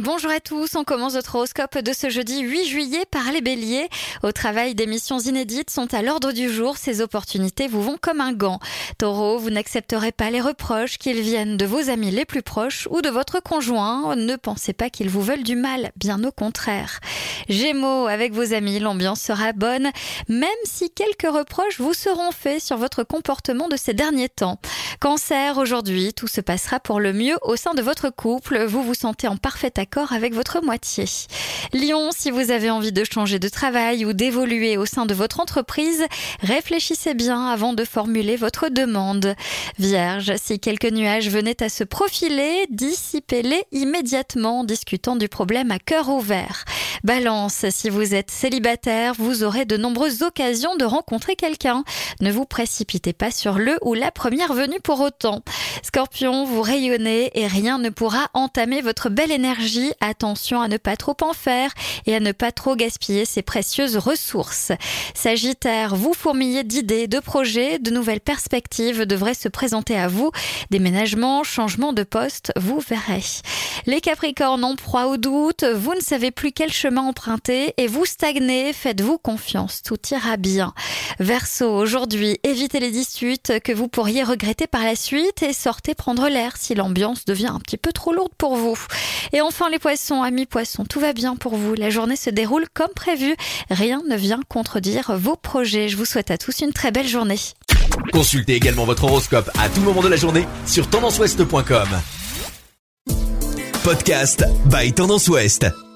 Bonjour à tous, on commence notre horoscope de ce jeudi 8 juillet par les béliers. Au travail, des missions inédites sont à l'ordre du jour, ces opportunités vous vont comme un gant. Taureau, vous n'accepterez pas les reproches, qu'ils viennent de vos amis les plus proches ou de votre conjoint. Ne pensez pas qu'ils vous veulent du mal, bien au contraire. Gémeaux, avec vos amis, l'ambiance sera bonne, même si quelques reproches vous seront faits sur votre comportement de ces derniers temps. Cancer, aujourd'hui, tout se passera pour le mieux au sein de votre couple. Vous vous sentez en parfait accord avec votre moitié. Lion, si vous avez envie de changer de travail ou d'évoluer au sein de votre entreprise, réfléchissez bien avant de formuler votre demande. Vierge, si quelques nuages venaient à se profiler, dissipez-les immédiatement en discutant du problème à cœur ouvert. Balance, si vous êtes célibataire, vous aurez de nombreuses occasions de rencontrer quelqu'un. Ne vous précipitez pas sur le ou la première venue pour autant. Scorpion, vous rayonnez et rien ne pourra entamer votre belle énergie. Attention à ne pas trop en faire et à ne pas trop gaspiller ces précieuses ressources. Sagittaire, vous fourmillez d'idées, de projets, de nouvelles perspectives devraient se présenter à vous. Déménagement, changement de poste, vous verrez. Les Capricornes en proie au doute, vous ne savez plus quel chemin emprunter et vous stagnez, faites-vous confiance, tout ira bien. Verseau, aujourd'hui, évitez les disputes que vous pourriez regretter par la suite et sortez prendre l'air si l'ambiance devient un petit peu trop lourde pour vous. Et les poissons, amis poissons, tout va bien pour vous, la journée se déroule comme prévu, rien ne vient contredire vos projets. Je vous souhaite à tous une très belle journée. Consultez également votre horoscope à tout moment de la journée sur tendanceouest.com. Podcast by Tendance Ouest.